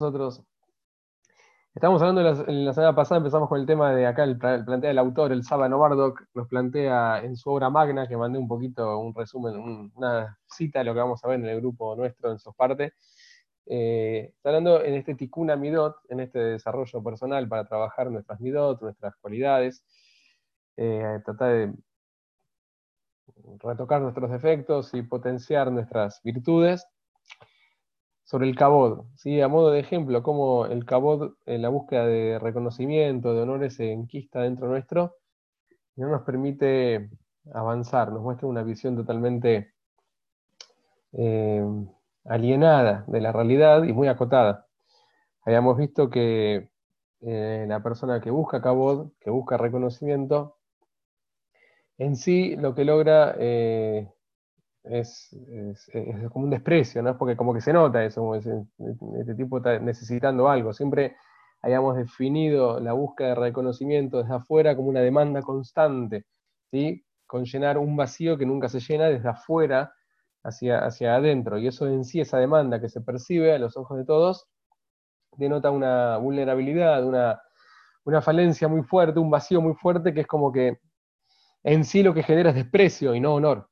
nosotros. Estamos hablando en la semana pasada, empezamos con el tema de acá, el, plantea el autor, el Sábano Bardock, nos plantea en su obra magna, que mandé un poquito, un resumen, una cita de lo que vamos a ver en el grupo nuestro, en sus partes. Eh, está hablando en este Tikkun Midot, en este desarrollo personal para trabajar nuestras Midot, nuestras cualidades, eh, tratar de retocar nuestros defectos y potenciar nuestras virtudes sobre el cabod, ¿sí? a modo de ejemplo, cómo el cabod en la búsqueda de reconocimiento, de honores, se enquista dentro nuestro no nos permite avanzar, nos muestra una visión totalmente eh, alienada de la realidad y muy acotada. Habíamos visto que eh, la persona que busca cabod, que busca reconocimiento, en sí lo que logra eh, es, como un desprecio, ¿no? Porque como que se nota eso, este, tipo está necesitando algo. Siempre hayamos definido la búsqueda de reconocimiento desde afuera como una demanda constante, ¿sí? Con llenar un vacío que nunca se llena desde afuera hacia, hacia adentro. Y eso en sí, esa demanda que se percibe a los ojos de todos, denota una vulnerabilidad, una, una falencia muy fuerte, un vacío muy fuerte que es como que en sí lo que genera es desprecio y no honor.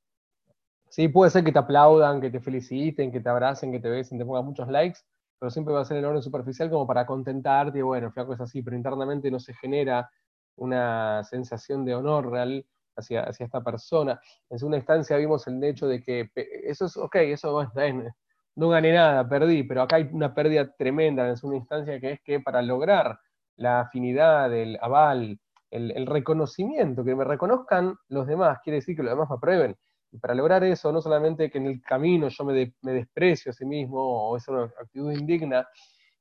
Sí, puede ser que te aplaudan, que te feliciten, que te abracen, que te besen, te pongan muchos likes, pero siempre va a ser el orden superficial como para contentarte bueno, flaco es así, pero internamente no se genera una sensación de honor real hacia, hacia esta persona. En segunda instancia vimos el hecho de que eso es, ok, eso no gané nada, perdí, pero acá hay una pérdida tremenda en segunda instancia que es que para lograr la afinidad, el aval, el, el reconocimiento, que me reconozcan los demás, quiere decir que los demás me aprueben para lograr eso, no solamente que en el camino yo me, desprecio a sí mismo o es una actitud indigna,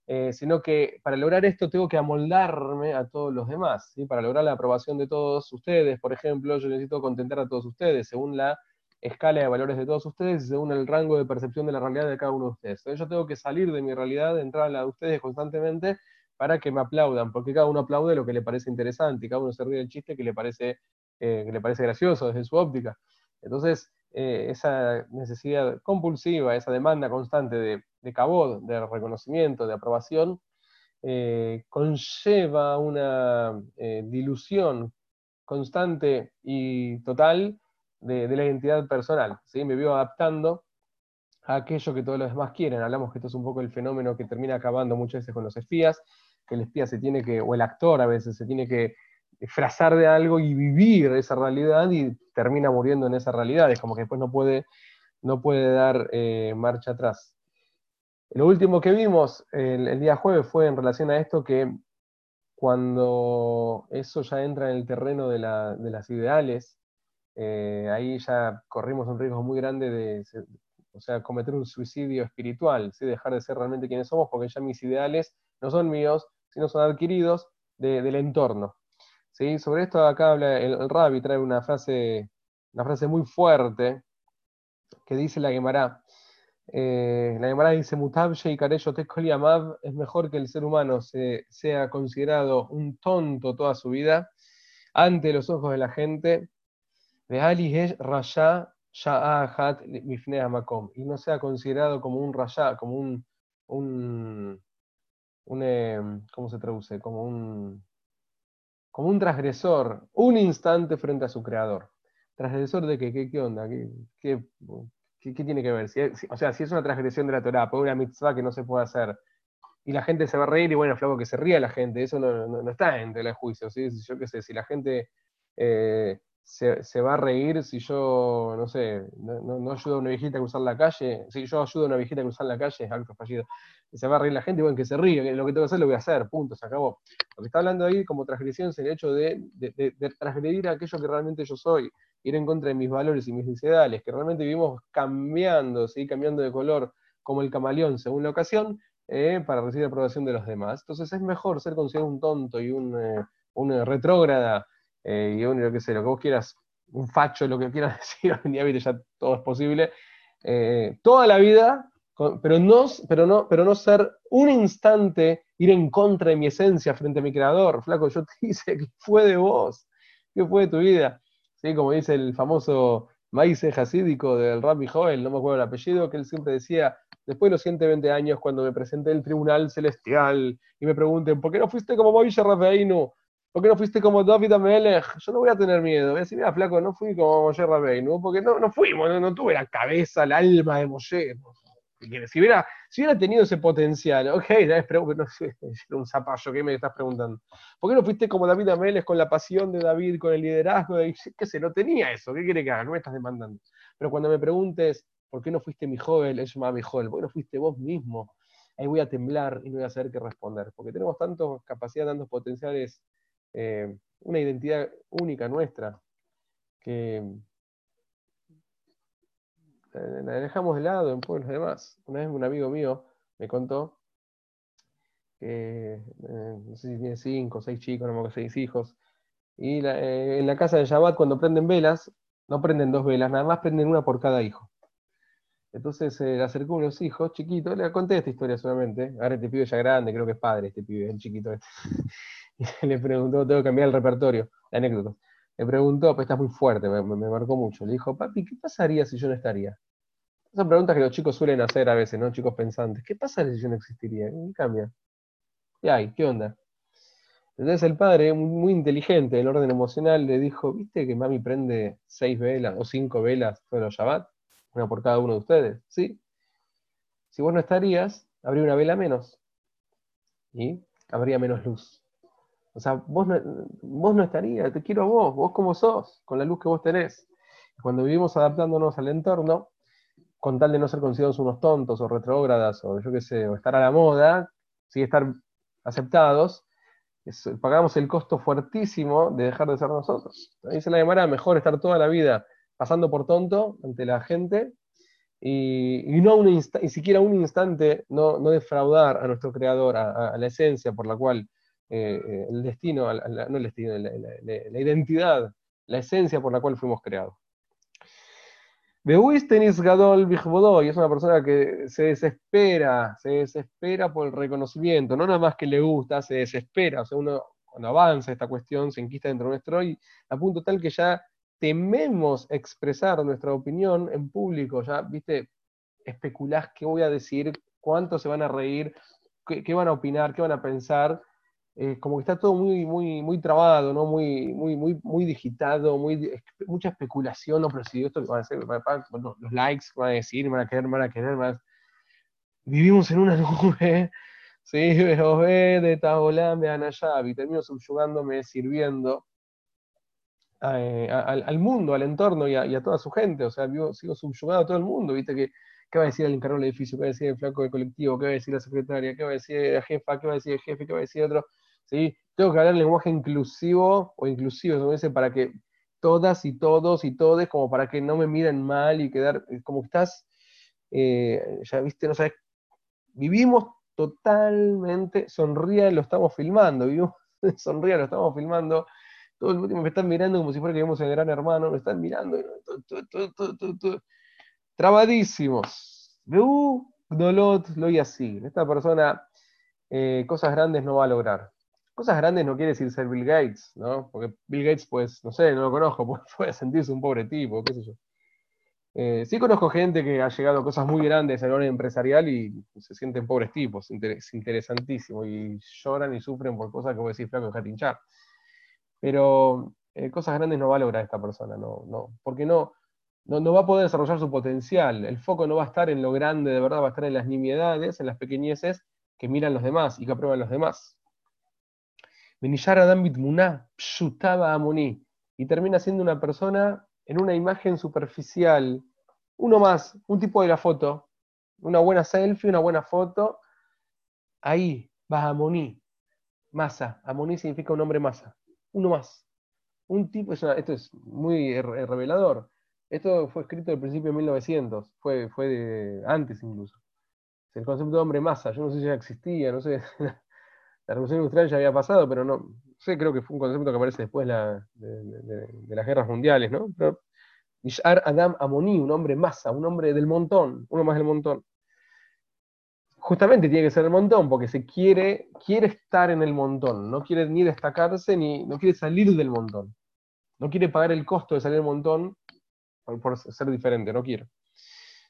eh, sino que para lograr esto tengo que amoldarme a todos los demás. ¿sí? Para lograr la aprobación de todos ustedes, por ejemplo, yo necesito contentar a todos ustedes según la escala de valores de todos ustedes según el rango de percepción de la realidad de cada uno de ustedes. Entonces yo tengo que salir de mi realidad, entrar a la de ustedes constantemente para que me aplaudan, porque cada uno aplaude lo que le parece interesante y cada uno se ríe del chiste que le parece, eh, que le parece gracioso desde su óptica. Entonces, eh, esa necesidad compulsiva, esa demanda constante de, de de reconocimiento, de aprobación, eh, conlleva una eh, dilución constante y total de, la identidad personal. ¿sí? Me veo adaptando a aquello que todos los demás quieren. Hablamos que esto es un poco el fenómeno que termina acabando muchas veces con los espías, que el espía se tiene que, o el actor a veces se tiene que disfrazar de algo y vivir esa realidad y termina muriendo en esa realidad. Es como que después no puede, no puede dar eh, marcha atrás. Lo último que vimos el, día jueves fue en relación a esto que cuando eso ya entra en el terreno de, las ideales, eh, ahí ya corrimos un riesgo muy grande de, o sea, cometer un suicidio espiritual, ¿sí? dejar de ser realmente quienes somos, porque ya mis ideales no son míos, sino son adquiridos del entorno. Sobre esto acá habla el, el Rabbi, trae una frase, una frase muy fuerte que dice la Gemara. Eh, la Gemara dice, y es mejor que el ser humano se, sea considerado un tonto toda su vida ante los ojos de la gente, y no sea considerado como un raya, como un, un, un eh, ¿cómo se traduce? Como un como un transgresor, un instante frente a su creador. ¿Transgresor de qué? ¿Qué, onda? ¿Qué, tiene que ver? o sea, si es una transgresión de la Torah, por una mitzvah que no se puede hacer, y la gente se va a reír, y bueno, flaco, que se ría la gente, eso no, está en tela de juicio, ¿sí? Yo qué sé, si la gente eh, se, va a reír si yo, no sé, no, ayudo a una viejita a cruzar la calle, si yo ayudo a una viejita a cruzar la calle, es acto fallido. se va a reír la gente, bueno, que se ríe, lo que tengo que hacer lo voy a hacer, punto, se acabó. Lo que está hablando ahí como transgresión es el hecho de, de, transgredir aquello que realmente yo soy, ir en contra de mis valores y mis ideales, que realmente vivimos cambiando, ¿sí? cambiando de color como el camaleón según la ocasión, eh, para recibir aprobación de los demás. Entonces es mejor ser considerado un tonto y un, eh, un retrógrada eh, y lo que sé, lo que vos quieras, un facho, lo que quieras decir, en ya todo es posible, eh, toda la vida, pero no, pero, no, pero no ser un instante, ir en contra de mi esencia frente a mi creador. Flaco, yo te hice que fue de vos, que fue de tu vida. ¿Sí? Como dice el famoso maíz hasídico del Rabbi Joel, no me acuerdo el apellido, que él siempre decía, después de los 120 años, cuando me presenté el tribunal celestial y me pregunten, ¿por qué no fuiste como Moisés Rabbeinu? ¿Por qué no fuiste como David Amelech? Yo no voy a tener miedo. Voy a decir, mira, flaco, no fui como Moshe Rabbeinu, porque no, no fuimos, no, tuve la cabeza, el alma de Moshe. Si hubiera, si hubiera tenido ese potencial, ok, es no sé, un zapallo, ¿qué me estás preguntando? ¿Por qué no fuiste como David Amelech con la pasión de David, con el liderazgo? De, ¿Qué se no tenía eso? ¿Qué quiere que haga? No me estás demandando. Pero cuando me preguntes, ¿por qué no fuiste mi joven? Es mi joven. ¿Por qué no fuiste vos mismo? Ahí voy a temblar y no voy a saber qué responder. Porque tenemos tantas capacidades, tantos potenciales, eh, una identidad única nuestra, que eh, la dejamos de lado en pueblos demás. Una vez un amigo mío me contó que, eh, no sé si tiene cinco o seis chicos, no me seis hijos, y en la casa de Shabbat cuando prenden velas, no prenden dos velas, nada más prenden una por cada hijo. Entonces se le acercó a unos hijos chiquitos, le conté esta historia solamente. Ahora este pibe ya grande, creo que es padre este pibe, el chiquito este. Y le preguntó, tengo que cambiar el repertorio, la anécdota. Le preguntó, pues estás muy fuerte, me, marcó mucho. Le dijo, papi, ¿qué pasaría si yo no estaría? Son preguntas que los chicos suelen hacer a veces, ¿no? Chicos pensantes. ¿Qué pasaría si yo no existiría? ¿Qué cambia? ¿Qué hay? ¿Qué onda? Entonces el padre, muy inteligente en el orden emocional, le dijo, ¿viste que mami prende seis velas o cinco velas todos los Shabbat? Una por cada uno de ustedes, ¿sí? Si vos no estarías, habría una vela menos y habría menos luz. O sea, vos no, vos no estarías, te quiero a vos, vos como sos, con la luz que vos tenés. Cuando vivimos adaptándonos al entorno, con tal de no ser considerados unos tontos o retrógradas o yo qué sé, o estar a la moda, sí estar aceptados, pagamos el costo fuertísimo de dejar de ser nosotros. Dice la Gemara, mejor estar toda la vida pasando por tonto ante la gente y, no un y siquiera un instante no, defraudar a nuestro creador, a, la esencia por la cual eh, eh, el destino, no el destino, la, identidad, la esencia por la cual fuimos creados. Tenis Gadol y es una persona que se desespera, se desespera por el reconocimiento, no nada más que le gusta, se desespera, o sea, uno cuando avanza esta cuestión se enquista dentro de nuestro y a punto tal que ya tememos expresar nuestra opinión en público, ya, viste, especulás qué voy a decir, cuánto se van a reír, qué, van a opinar, qué van a pensar, eh, como que está todo muy, muy, muy trabado, ¿no? Muy, muy, muy, muy digitado, mucha especulación, no, pero si esto van a hacer, los likes van a decir, van a querer, van a querer, más. Vivimos en una nube, sí, de Taolam, y termino subyugándome, sirviendo eh, al, mundo, al entorno y a, toda su gente. O sea, sigo subyugado a todo el mundo, ¿viste? Que, ¿Qué va a decir el encargado del edificio? ¿Qué va a decir el flaco del colectivo? ¿Qué va a decir la secretaria? ¿Qué va a decir la jefa? ¿Qué va a decir el jefe? ¿Qué va a decir otro? ¿Sí? Tengo que hablar en lenguaje inclusivo o inclusivo, como dice, para que todas y todos y todes, como para que no me miren mal y quedar, eh, como estás, eh, ya viste, no sabes, vivimos totalmente, sonría, lo estamos filmando, vivimos, sonría, lo estamos filmando, todo el tiempo me están mirando como si fuera que vemos el gran hermano, me están mirando, trabadísimos. Veu, dolot, lo y así. Esta persona eh, cosas grandes no va a lograr. Cosas grandes no quiere decir ser Bill Gates, ¿no? Porque Bill Gates, pues, no sé, no lo conozco, puede sentirse un pobre tipo, qué sé yo. Eh, sí conozco gente que ha llegado a cosas muy grandes en orden empresarial y se sienten pobres tipos, es interesantísimo, y lloran y sufren por cosas que voy a decir, flaco, dejar hinchar. Pero eh, cosas grandes no va a lograr esta persona, no, no, porque no, no, va a poder desarrollar su potencial. El foco no va a estar en lo grande de verdad, va a estar en las nimiedades, en las pequeñeces que miran los demás y que aprueban los demás. Y termina siendo una persona en una imagen superficial, uno más, un tipo de la foto, una buena selfie, una buena foto, ahí va Amoni, masa. Amoni significa un hombre masa uno más. Un tipo, esto es muy revelador. Esto fue escrito al principio de 1900, fue, fue de, antes incluso. El concepto de hombre masa, yo no sé si ya existía, no sé, la revolución industrial ya había pasado, pero no, sé, creo que fue un concepto que aparece después de, las guerras mundiales, ¿no? Pero Adam Amoni, un hombre masa, un hombre del montón, uno más del montón justamente tiene que ser el montón, porque se quiere, quiere estar en el montón, no quiere ni destacarse, ni no quiere salir del montón. No quiere pagar el costo de salir del montón por, ser diferente, no quiere.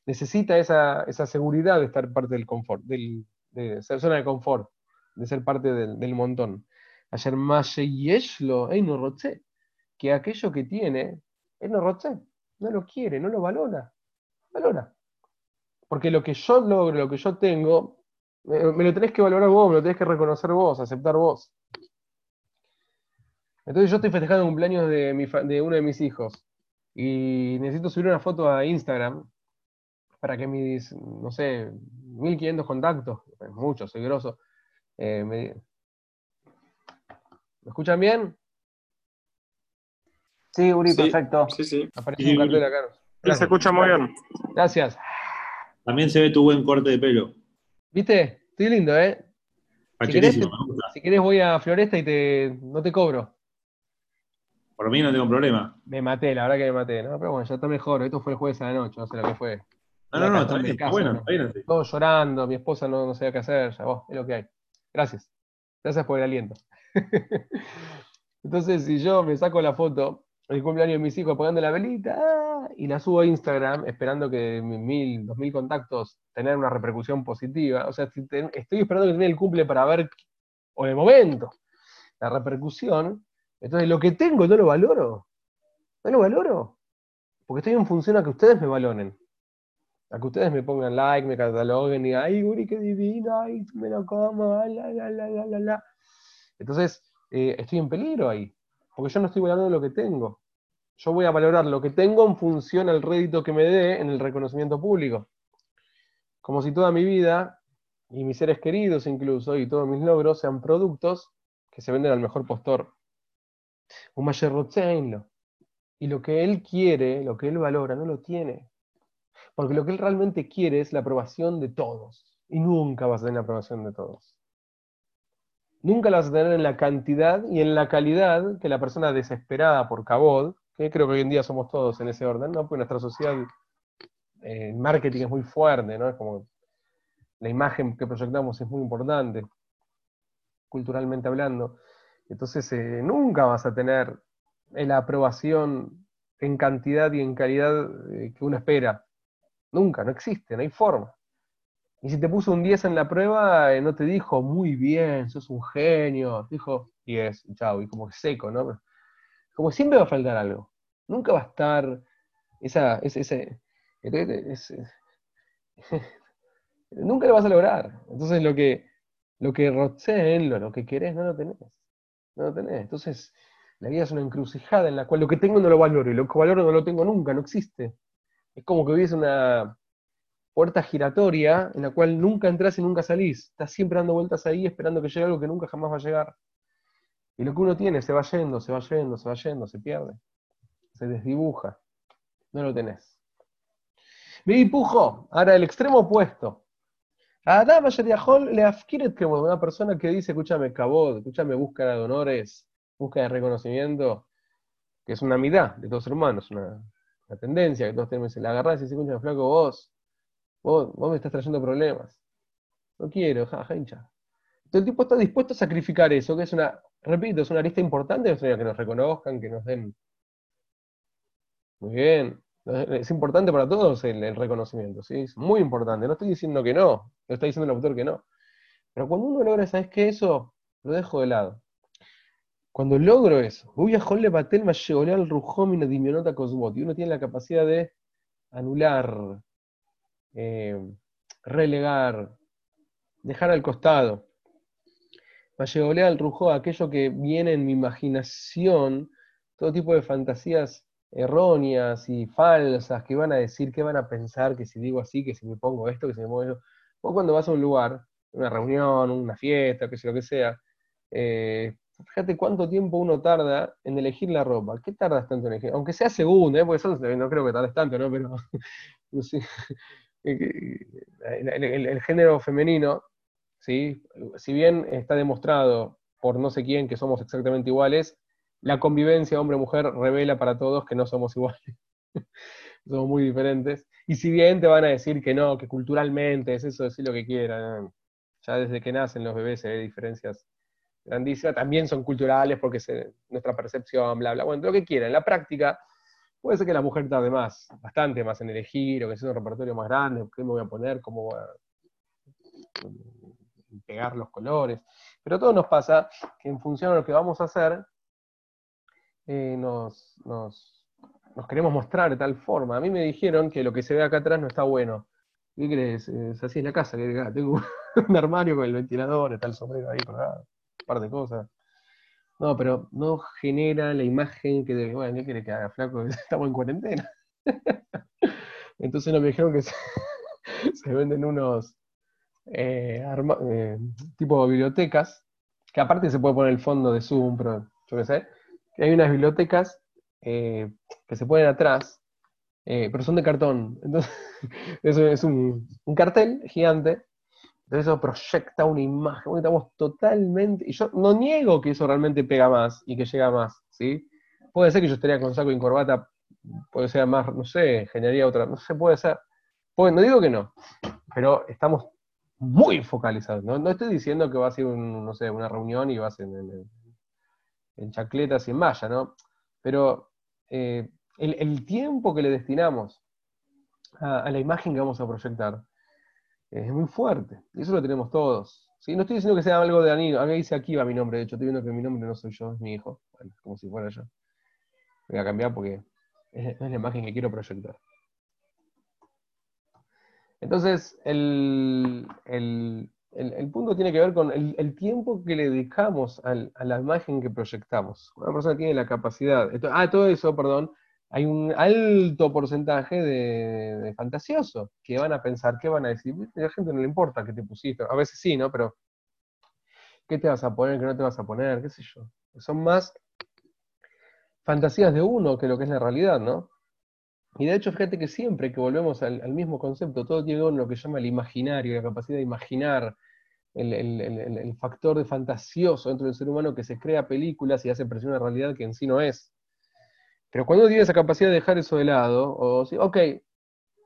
necesita esa, seguridad de estar parte del confort, del, de ser zona de confort, de ser parte del, montón. Ayer Yeshlo, no que aquello que tiene, no roche, no lo quiere, no lo valora, valora. Porque lo que yo logro, lo que yo tengo, me, lo tenés que valorar vos, me lo tenés que reconocer vos, aceptar vos. Entonces yo estoy festejando el cumpleaños de, de uno de mis hijos y necesito subir una foto a Instagram para que mis, no sé, 1500 contactos, mucho, soy grosso, eh, me... escuchan bien? Sí, Uri, perfecto. Sí, sí. Aparece un cartel acá. Se escucha muy bien. Gracias. También se ve tu buen corte de pelo. ¿Viste? Estoy lindo, ¿eh? Si querés, si querés, voy a Floresta y te, no te cobro. Por mí no tengo problema. Me maté, la verdad que me maté, ¿no? Pero bueno, ya está mejor. Esto fue el jueves a la noche, no sé lo que fue. No, no, no, está bien, bueno, está bien Todos llorando, mi esposa no, no sabía qué hacer, ya vos, es lo que hay. Gracias. Gracias por el aliento. Entonces, si yo me saco la foto el cumpleaños de mis hijos apagando la velita ¡ah! y la subo a Instagram esperando que mil, dos mil contactos tener una repercusión positiva. O sea, estoy esperando que tenga el cumple para ver, o en el momento, la repercusión. Entonces, lo que tengo no lo valoro. No lo valoro. Porque estoy en función a que ustedes me valoren. A que ustedes me pongan like, me cataloguen y, ay, Guri, qué divino, ay, me lo como, la, la, la, la, la. Entonces, eh, estoy en peligro ahí porque yo no estoy valorando lo que tengo. Yo voy a valorar lo que tengo en función al rédito que me dé en el reconocimiento público. Como si toda mi vida, y mis seres queridos incluso, y todos mis logros sean productos que se venden al mejor postor. Un mayor Y lo que él quiere, lo que él valora, no lo tiene. Porque lo que él realmente quiere es la aprobación de todos. Y nunca vas a tener la aprobación de todos nunca la vas a tener en la cantidad y en la calidad que la persona desesperada por cabod, que creo que hoy en día somos todos en ese orden, ¿no? Porque nuestra sociedad, eh, el marketing es muy fuerte, ¿no? Es como la imagen que proyectamos es muy importante, culturalmente hablando. Entonces, eh, nunca vas a tener la aprobación en cantidad y en calidad eh, que uno espera. Nunca, no existe, no hay forma. Y si te puso un 10 en la prueba, eh, no te dijo muy bien, sos un genio, dijo 10, chao, y como seco, ¿no? Como siempre va a faltar algo. Nunca va a estar esa, ese, ese, nunca lo vas a lograr. Entonces lo que, lo que lo, lo que querés, no lo tenés. No lo tenés. Entonces, la vida es una encrucijada en la cual lo que tengo no lo valoro, y lo que valoro no lo tengo nunca, no existe. Es como que hubiese una, puerta giratoria en la cual nunca entras y nunca salís. Estás siempre dando vueltas ahí esperando que llegue algo que nunca jamás va a llegar. Y lo que uno tiene se va yendo, se va yendo, se va yendo, se pierde. Se desdibuja. No lo tenés. Me dibujo. Ahora el extremo opuesto. Adam le adquiere como una persona que dice, escúchame, cabot, escúchame, búsqueda de honores, búsqueda de reconocimiento, que es una mitad de todos hermanos, una, una tendencia que todos tenemos. La agarrás y dice, escúchame, flaco, vos, Vos, me estás trayendo problemas. No quiero, jaja, hincha. Entonces el tipo está dispuesto a sacrificar eso, que es una, repito, es una lista importante, que nos reconozcan, que nos den. Muy bien. Es importante para todos el, reconocimiento, ¿sí? Es muy importante. No estoy diciendo que no, no está diciendo el autor que no. Pero cuando uno logra, ¿sabes qué? Eso lo dejo de lado. Cuando logro eso, voy a Jolle Batel al Rujomina Dimionota Cosbot, y uno tiene la capacidad de anular, eh, relegar, dejar al costado. Vallegolea al rujo aquello que viene en mi imaginación, todo tipo de fantasías erróneas y falsas que van a decir, que van a pensar, que si digo así, que si me pongo esto, que si me pongo eso. Vos cuando vas a un lugar, una reunión, una fiesta, que sea lo que sea, fíjate cuánto tiempo uno tarda en elegir la ropa. ¿Qué tardas tanto en elegir? Aunque sea segunda, ¿eh? porque eso no creo que tardes tanto, ¿no? Pero el, género femenino, ¿sí? si bien está demostrado por no sé quién que somos exactamente iguales, la convivencia hombre-mujer revela para todos que no somos iguales. somos muy diferentes. Y si bien te van a decir que no, que culturalmente es eso, decir lo que quieran, ya desde que nacen los bebés se ve diferencias grandísimas, también son culturales porque nuestra percepción, bla, bla, bueno, lo que quieran. La práctica, Puede ser que la mujer tarde más, bastante más en elegir, o que sea un repertorio más grande, qué me voy a poner, cómo voy a pegar los colores. Pero todo nos pasa que en función de lo que vamos a hacer, eh, nos, nos, queremos mostrar de tal forma. A mí me dijeron que lo que se ve acá atrás no está bueno. ¿Qué crees? Es así en la casa, tengo un armario con el ventilador, está el sombrero ahí colgado, un par de cosas. No, pero no genera la imagen que de, bueno, ¿qué quiere que haga, flaco? Estamos en cuarentena. Entonces nos dijeron que se, venden unos eh, eh, tipo bibliotecas, que aparte se puede poner el fondo de Zoom, pero yo qué sé, hay unas bibliotecas eh, que se ponen atrás, pero son de cartón. Entonces, eso es un, un cartel gigante entonces eso proyecta una imagen, estamos totalmente, y yo no niego que eso realmente pega más y que llega más, ¿sí? Puede ser que yo estaría con saco y corbata, puede ser más, no sé, generaría otra, no sé, puede ser, no digo que no, pero estamos muy focalizados, no, estoy diciendo que va a ser no sé, una reunión y va a ser en, chacletas y en malla, ¿no? Pero eh, el, tiempo que le destinamos a la imagen que vamos a proyectar, es muy fuerte. Y eso lo tenemos todos. ¿sí? No estoy diciendo que sea algo de anillo. A mí dice aquí va mi nombre, de hecho, estoy viendo que mi nombre no soy yo, es mi hijo. Bueno, como si fuera yo. Voy a cambiar porque es, la imagen que quiero proyectar. Entonces, el, punto tiene que ver con el, tiempo que le dedicamos a la imagen que proyectamos. Una persona tiene la capacidad. ah, todo eso, perdón, hay un alto porcentaje de, fantasioso que van a pensar, ¿qué van a decir? A la gente no le importa qué te pusiste, a veces sí, ¿no? Pero, ¿qué te vas a poner, qué no te vas a poner? ¿Qué sé yo? Son más fantasías de uno que lo que es la realidad, ¿no? Y de hecho, fíjate que siempre que volvemos al, mismo concepto, todo tiene en lo que llama el imaginario, la capacidad de imaginar, el, el, factor de fantasioso dentro del ser humano que se crea películas y hace presión a la realidad que en sí no es. Pero cuando tiene esa capacidad de dejar eso de lado, o sí, ok,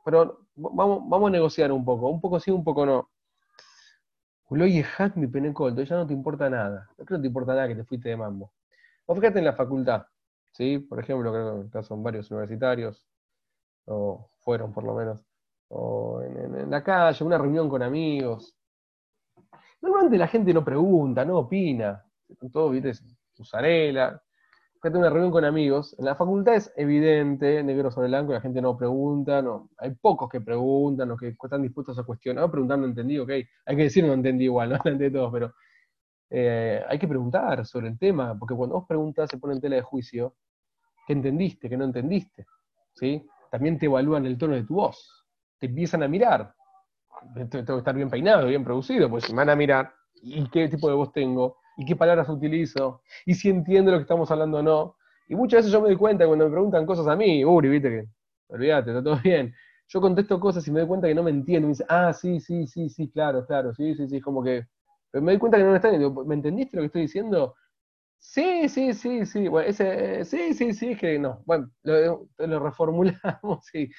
pero vamos, vamos a negociar un poco, un poco sí, un poco no. Oye, hack mi penecolto, ya no te importa nada. No creo que te importa nada que te fuiste de mambo. O fíjate en la facultad, ¿sí? Por ejemplo, creo que son varios universitarios, o fueron por lo menos, o en, la calle, una reunión con amigos. Normalmente la gente no pregunta, no opina. Todo, viste, usarela fíjate una reunión con amigos, en la facultad es evidente, negro sobre blanco, la gente no pregunta, no, hay pocos que preguntan, los que están dispuestos a cuestionar, preguntando entendí, ok, hay que decir no entendí igual, no entendí todos, pero eh, hay que preguntar sobre el tema, porque cuando vos preguntas se pone en tela de juicio qué entendiste, qué no entendiste, ¿sí? También te evalúan el tono de tu voz, te empiezan a mirar, tengo que estar bien peinado, bien producido, pues si me van a mirar, ¿y qué tipo de voz tengo? Y qué palabras utilizo, y si entiendo lo que estamos hablando o no. Y muchas veces yo me doy cuenta cuando me preguntan cosas a mí, Uri, viste que, olvídate, está todo bien. Yo contesto cosas y me doy cuenta que no me entiendo. Y me dice, ah, sí, sí, sí, sí, claro, claro, sí, sí, sí, como que. Pero me doy cuenta que no me están. ¿Me entendiste lo que estoy diciendo? Sí, sí, sí, sí. Bueno, ese, sí, sí, sí, es que no. Bueno, lo, lo reformulamos, sí.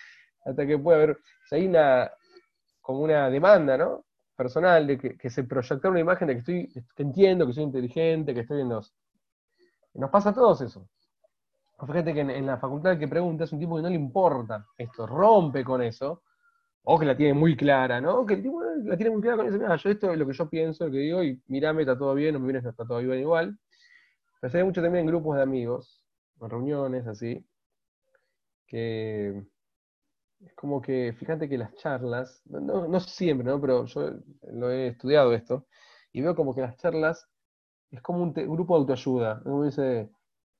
Hasta que puede haber. hay una. como una demanda, ¿no? Personal, de que, se proyecta una imagen de que estoy, que entiendo, que soy inteligente, que estoy en los... Nos pasa a todos eso. Fíjate que en, la facultad que pregunta es un tipo que no le importa esto, rompe con eso, o que la tiene muy clara, ¿no? Que el tipo la tiene muy clara con eso, mira, yo esto es lo que yo pienso, lo que digo, y mirame, está todo bien, o me vienes, está todo bien igual. Pero se ve mucho también en grupos de amigos, en reuniones así, que es como que, fíjate que las charlas, no, siempre, ¿no? Pero yo lo he estudiado esto, y veo como que las charlas es como un grupo de autoayuda. Como dice,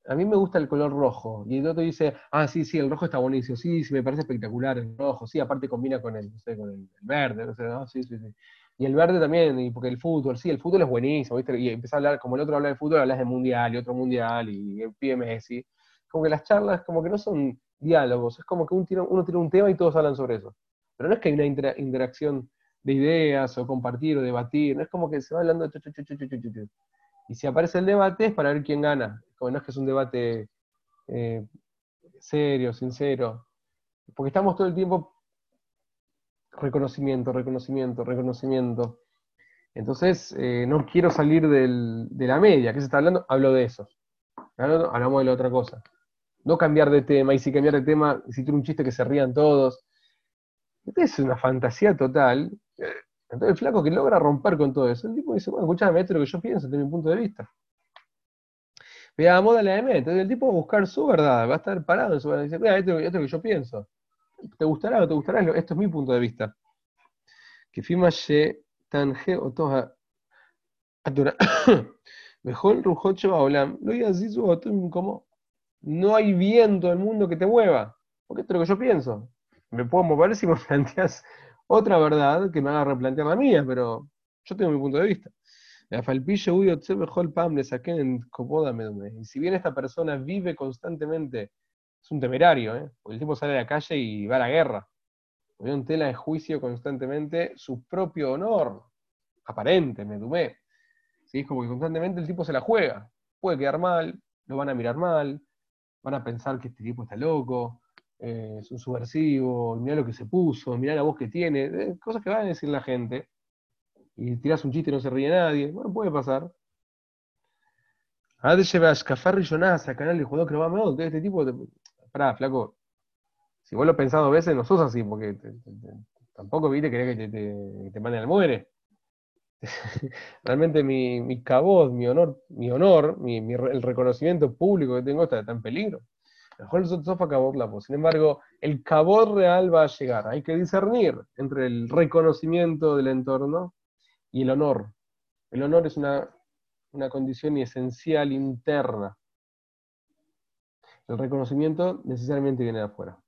a mí me gusta el color rojo, y el otro dice, ah, sí, sí, el rojo está buenísimo, sí, sí, me parece espectacular el rojo, sí, aparte combina con el, no sé, con el, verde, no sé, ¿no? Sí, sí, sí. Y el verde también, y porque el fútbol, sí, el fútbol es buenísimo. Y empieza a hablar, como el otro habla de fútbol, hablas de mundial y otro mundial, y el pie Messi. Como que las charlas, como que no son diálogos. Es como que uno tiene, uno un tema y todos hablan sobre eso. Pero no es que hay una interacción de ideas o compartir o debatir, no es como que se va hablando. y si aparece el debate es para ver quién gana. Como no es que es un debate eh, serio, sincero. Porque estamos todo el tiempo reconocimiento, reconocimiento, reconocimiento. Entonces, eh, no quiero salir de la media. ¿Qué se está hablando? Hablo de eso. Hablamos de la otra cosa. No cambiar de tema, y si cambiar de tema, si tiene un chiste que se rían todos. Es una fantasía total. Entonces el flaco que logra romper con todo eso, el tipo dice, bueno, escuchame, esto es lo que yo pienso desde mi punto de vista. Veamos, dale a Entonces el tipo va a buscar su verdad, va a estar parado en su verdad dice, mira, esto, esto, es lo que yo pienso. ¿Te gustará o te gustará? Esto es mi punto de vista. Que firma Tanje o Toja Mejor Rujocho Baolam, lo así como no hay viento en el mundo que te mueva, porque esto es lo que yo pienso. Me puedo mover si me planteas otra verdad que me haga replantear la mía, pero yo tengo mi punto de vista. Y si bien esta persona vive constantemente, es un temerario, ¿eh? porque el tipo sale a la calle y va a la guerra. Pone en tela de juicio constantemente su propio honor, aparente, me dumé. ¿Sí? Es como que constantemente el tipo se la juega. Puede quedar mal, lo van a mirar mal, van a pensar que este tipo está loco, eh, es un subversivo, mirá lo que se puso, mirá la voz que tiene, cosas que van a decir la gente. Y tiras un chiste y no se ríe nadie. Bueno, puede pasar. Ahora te lleva a escafar a canal de jugador que va a este tipo. Te... Pará, flaco. Si vos lo pensás dos veces, no sos así, porque tampoco viste querés que te, te, manden al muere. Realmente mi, mi cabot, mi honor, mi honor, el reconocimiento público que tengo está, en peligro. Mejor sofa cabot la Sin embargo, el cabot real va a llegar. Hay que discernir entre el reconocimiento del entorno y el honor. El honor es una, una condición esencial interna. El reconocimiento necesariamente viene de afuera.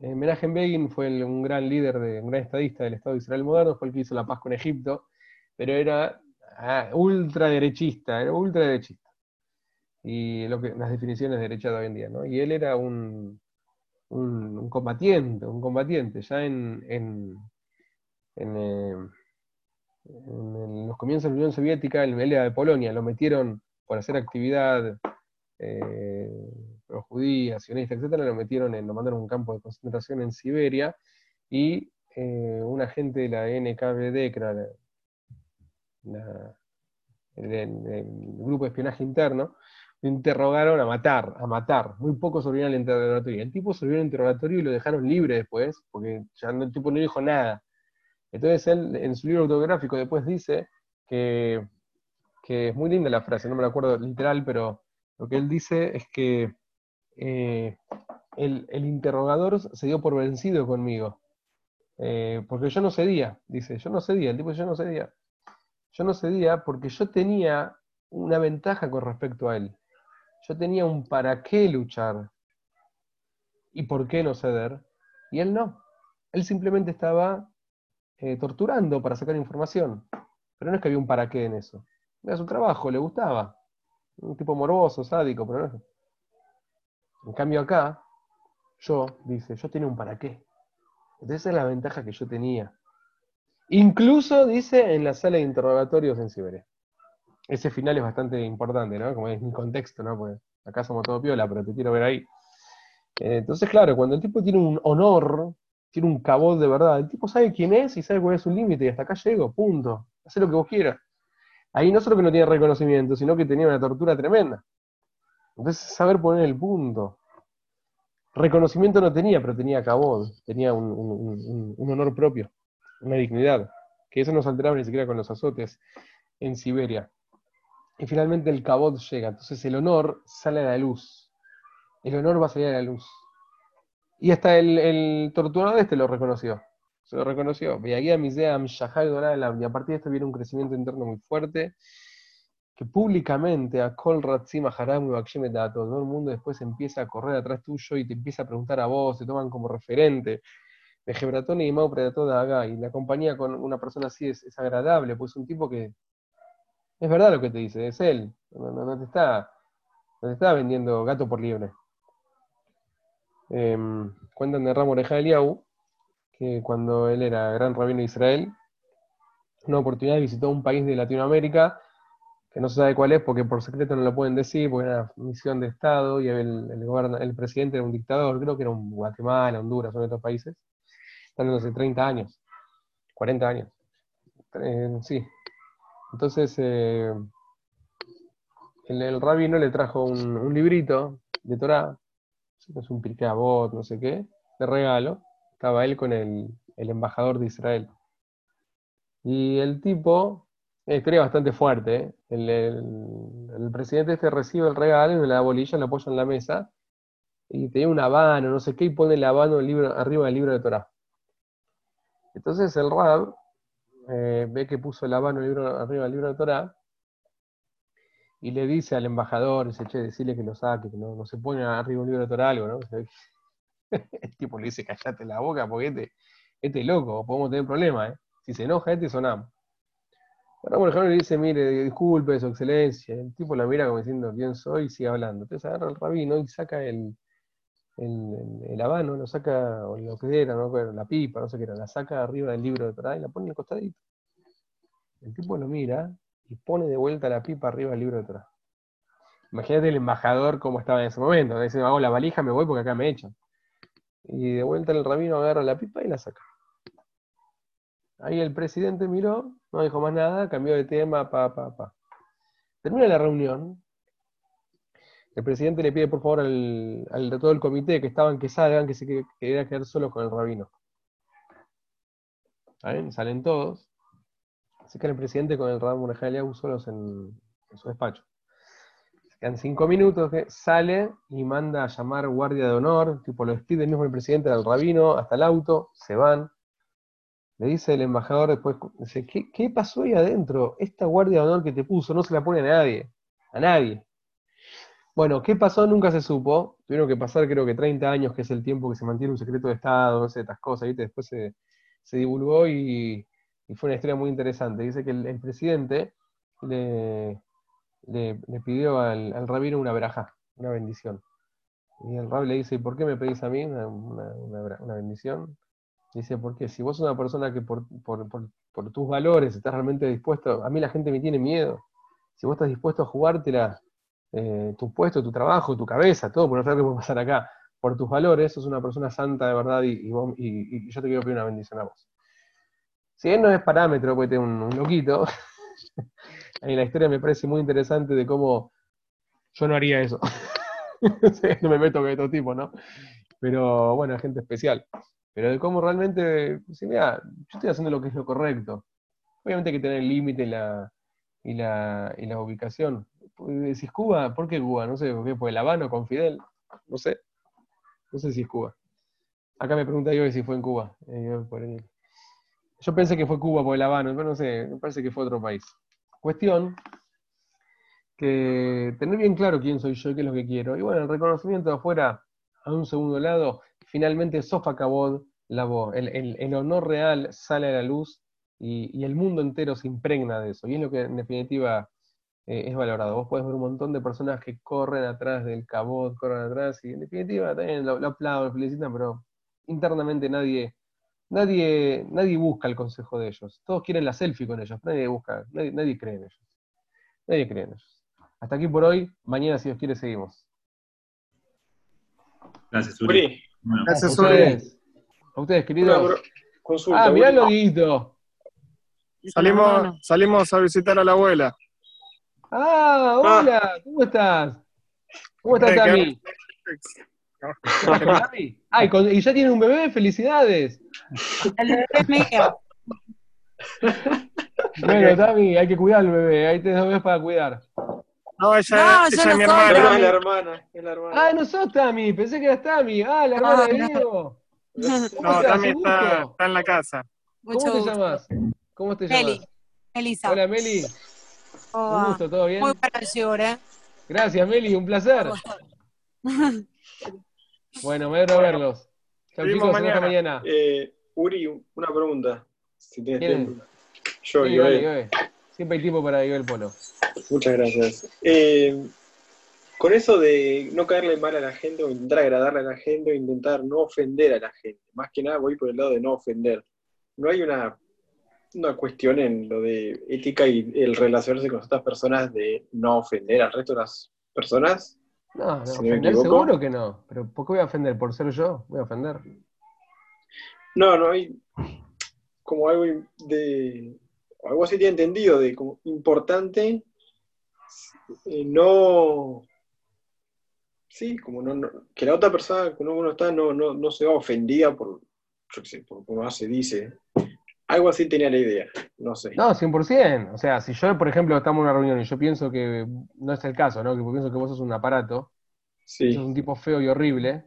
Eh, Menachem Begin fue un gran líder, de, un gran estadista del Estado de Israel moderno, fue el que hizo la paz con Egipto, pero era ah, ultraderechista, era ultraderechista. Y lo que, las definiciones de derecha de hoy en día, ¿no? Y él era un, combatiente, un combatiente. Ya en, en, eh, los comienzos de la Unión Soviética, en la de Polonia, lo metieron por hacer actividad eh, pro judía, sionista, etcétera, lo metieron en, lo mandaron a un campo de concentración en Siberia y eh, un agente de la NKVD, que era el, grupo de espionaje interno, lo interrogaron a matar, a matar. Muy poco sobrevivieron al interrogatorio. El tipo sobrevivió al interrogatorio y lo dejaron libre después, porque ya el tipo no dijo nada. Entonces él en su libro autobiográfico después dice que, que es muy linda la frase, no me la acuerdo literal, pero lo que él dice es que eh, el, interrogador se dio por vencido conmigo. Eh, porque yo no cedía, dice, yo no cedía, el tipo yo no cedía. Yo no cedía porque yo tenía una ventaja con respecto a él. Yo tenía un para qué luchar y por qué no ceder, y él no. Él simplemente estaba eh, torturando para sacar información. Pero no es que había un para qué en eso. Era su trabajo, le gustaba. Un tipo morboso, sádico, pero no. En cambio acá, yo, dice, yo tenía un para qué. Entonces esa es la ventaja que yo tenía. Incluso, dice, en la sala de interrogatorios en Siberia. Ese final es bastante importante, ¿no? Como es mi contexto, ¿no? Porque acá somos todo piola, pero te quiero ver ahí. Eh, entonces, claro, cuando el tipo tiene un honor, tiene un cabot de verdad, el tipo sabe quién es y sabe cuál es su límite, y hasta acá llego, punto. Hace lo que vos quieras. Ahí no solo que no tiene reconocimiento, sino que tenía una tortura tremenda. Entonces, saber poner el punto. Reconocimiento no tenía, pero tenía cabot, tenía un, honor propio, una dignidad, que eso no se alteraba ni siquiera con los azotes en Siberia. Y finalmente el cabot llega, entonces el honor sale a la luz. El honor va a salir a la luz. Y hasta el, el torturador este lo reconoció. Se lo reconoció. Y a partir de esto viene un crecimiento interno muy fuerte que públicamente a Kol Ratzim Haram y todo el mundo después empieza a correr atrás tuyo y te empieza a preguntar a vos, te toman como referente. De Gebratón y Mau Predator de Aga, y la compañía con una persona así es, agradable, pues es un tipo que es verdad lo que te dice, es él, no, te, está, no te está vendiendo gato por liebre. Em, cuentan de Ramo Oreja que cuando él era gran rabino de Israel, una oportunidad visitó un país de Latinoamérica que no se sabe cuál es porque por secreto no lo pueden decir, porque era misión de Estado y el, el, presidente era un dictador, creo que era un Guatemala, Honduras, son otros países, están hace 30 años, 40 años. Eh, sí. Entonces, eh, el, rabino le trajo un, librito de Torah, es un Pirkei no sé qué, de regalo, estaba él con el, embajador de Israel. Y el tipo, una historia bastante fuerte, ¿eh? el, presidente este recibe el regalo y la bolilla, lo apoya en la mesa, y tenía un habano, no sé qué, y pone el habano libro, arriba del libro de Torah. Entonces el Rab eh, ve que puso el habano libro, arriba del libro de Torah, y le dice al embajador, dice, che, decirle que lo saque, que no, se pone arriba un libro de Torah algo, ¿no? el tipo le dice, callate la boca porque este, este loco, podemos tener problemas, ¿eh? Si se enoja este, sonamos. Bueno, el le dice, mire, disculpe, su excelencia. El tipo la mira como diciendo, ¿quién soy? Y sigue hablando. Entonces agarra el rabino y saca el, el, habano, lo saca, o lo que era, ¿no? la pipa, no sé qué era, la saca arriba del libro de Torah y la pone en el costadito. El tipo lo mira y pone de vuelta la pipa arriba del libro de Torah. Imagínate el embajador cómo estaba en ese momento. Dice, hago la valija, me voy porque acá me echan. Y de vuelta el rabino agarra la pipa y la saca. Ahí el presidente miró, no dijo más nada, cambió de tema, pa, pa, pa. Termina la reunión. El presidente le pide por favor al, de todo el comité que estaban que salgan, que se quería quedar solo con el rabino. Salen todos. Se queda el presidente con el Rabino Munajaliahu solos en, su despacho. Se quedan cinco minutos, que sale y manda a llamar guardia de honor, tipo lo despide mismo el presidente del rabino hasta el auto, se van. Le dice el embajador después, dice, ¿qué, ¿qué pasó ahí adentro? Esta guardia de honor que te puso no se la pone a nadie, a nadie. Bueno, ¿qué pasó? Nunca se supo. Tuvieron que pasar creo que 30 años, que es el tiempo que se mantiene un secreto de Estado, no sé, estas cosas. Después se, se divulgó y, y fue una historia muy interesante. Dice que el, presidente le, le, pidió al, rabino una verajá, una bendición. Y el rabino le dice, ¿y por qué me pedís a mí una, bendición? Dice, porque si vos sos una persona que por, tus valores estás realmente dispuesto, a mí la gente me tiene miedo, si vos estás dispuesto a jugártela, eh, tu puesto, tu trabajo, tu cabeza, todo, por no saber qué puede pasar acá, por tus valores, sos una persona santa de verdad y, yo te quiero pedir una bendición a vos. Si él no es parámetro, puede tener un, loquito, a mí la historia me parece muy interesante de cómo yo no haría eso. no me meto con estos tipo, ¿no? Pero bueno, gente especial. Pero de cómo realmente, si mira, yo estoy haciendo lo que es lo correcto. Obviamente hay que tener el límite y la, y, la, y la ubicación. Decís Cuba, ¿por qué Cuba? No sé, ¿por qué? ¿Por el Habano con Fidel? No sé. No sé si es Cuba. Acá me pregunta yo si fue en Cuba. Eh, yo pensé que fue Cuba por el Habano, pero no sé, me parece que fue otro país. Cuestión que tener bien claro quién soy yo y qué es lo que quiero. Y bueno, el reconocimiento de afuera, a un segundo lado, finalmente Sofa Cabot la voz. El, honor real sale a la luz y, el mundo entero se impregna de eso. Y es lo que en definitiva eh, es valorado. Vos podés ver un montón de personas que corren atrás del cabot, corren atrás, y en definitiva también lo, lo aplauden, lo felicitan, pero internamente nadie Nadie, nadie busca el consejo de ellos. Todos quieren la selfie con ellos. Nadie busca, nadie, cree en ellos. Nadie cree en ellos. Hasta aquí por hoy. Mañana, si Dios quiere, seguimos. Gracias, Uri. Gracias, Uri. A ustedes, queridos. ah, mirá el loguito. Salimos, salimos a visitar a la abuela. Ah, hola, ¿cómo estás? ¿Cómo estás, Tami? Ay, y ya tiene un bebé, felicidades. El bebé es mío. Bueno, Tami, hay que cuidar al bebé, ahí tenés dos bebés para cuidar. No, ella, es mi hermana. No, es la hermana, es la hermana. Ah, no sos Tami, pensé que eras Tami. Ah, la hermana de Diego. No, Tami está, está, en la casa. ¿Cómo te llamas? ¿Cómo te llamas? Meli. Elisa. Hola, Meli. un gusto, ¿todo bien? Muy parecido, ¿eh? Gracias, Meli, un placer. Bueno, me alegro verlos. Chau, chicos, mañana. mañana. Eh, Uri, una pregunta, si tienes tiempo. Yo, sí, yo. Siempre hay tiempo para el Polo. Muchas gracias. Eh, con eso de no caerle mal a la gente o intentar agradarle a la gente o intentar no ofender a la gente, más que nada voy por el lado de no ofender. No hay una, una cuestión en lo de ética y el relacionarse con otras personas de no ofender al resto de las personas. No, no seguro que no. Pero ¿por qué voy a ofender? ¿Por ser yo? Voy a ofender. No, no hay como algo de. Algo así tiene entendido, de como importante eh, no. Sí, como no, no- que la otra persona con uno está no, no, no se va ofendida por, yo qué sé, por cómo se dice. Algo así tenía la idea, no sé. No, 100%. O sea, si yo, por ejemplo, estamos en una reunión y yo pienso que no es el caso, ¿no? Que pienso que vos sos un aparato, Sí, sos un tipo feo y horrible,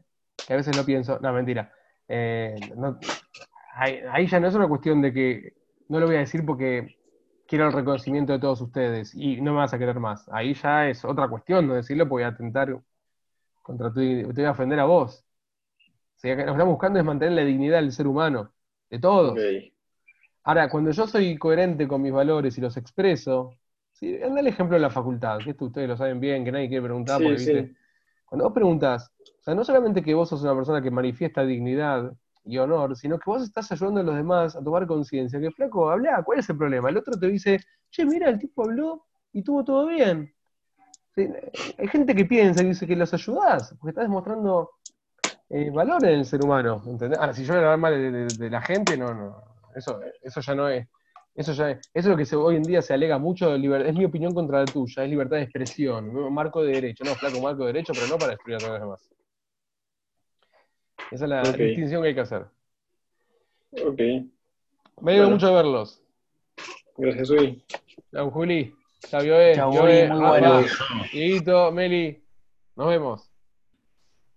que a veces lo pienso, no, mentira. Eh, no- ahí, ahí ya no es una cuestión de que no lo voy a decir porque quiero el reconocimiento de todos ustedes y no me vas a querer más. Ahí ya es otra cuestión no decirlo porque voy a atentar contra tu te voy a ofender a vos. O sea, que lo que estamos buscando es mantener la dignidad del ser humano, de todos. Ahora, cuando yo soy coherente con mis valores y los expreso, ¿sí? anda el ejemplo de la facultad, que esto ustedes lo saben bien, que nadie quiere preguntar, Sí, porque sí. ¿viste? cuando vos preguntas, o sea, no solamente que vos sos una persona que manifiesta dignidad y honor, sino que vos estás ayudando a los demás a tomar conciencia, que flaco, habla, ¿cuál es el problema? El otro te dice, che, mira, el tipo habló y tuvo todo bien. Hay gente que piensa y dice que los ayudás, porque estás demostrando eh, valor en el ser humano. ¿entendés? Ahora, si yo hablar mal de, la gente, no, no. Eso, eso ya no es. Eso ya es, eso es lo que se- hoy en día se alega mucho, es mi opinión contra la tuya, es libertad de expresión, marco de derecho, no, flaco, marco de derecho, pero no para destruir a todos los demás. Esa es la Ok. distinción que hay que hacer. Ok, Me alegro Bueno. mucho de verlos. gracias, Uy. Chau, Juli. Chau, Joe. Chau, Joe, Juli, muy Rafa, bueno. Dieguito, Meli. Nos vemos.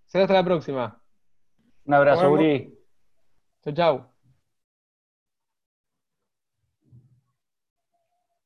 Será hasta la próxima. Un abrazo. Uri. Chau, chau.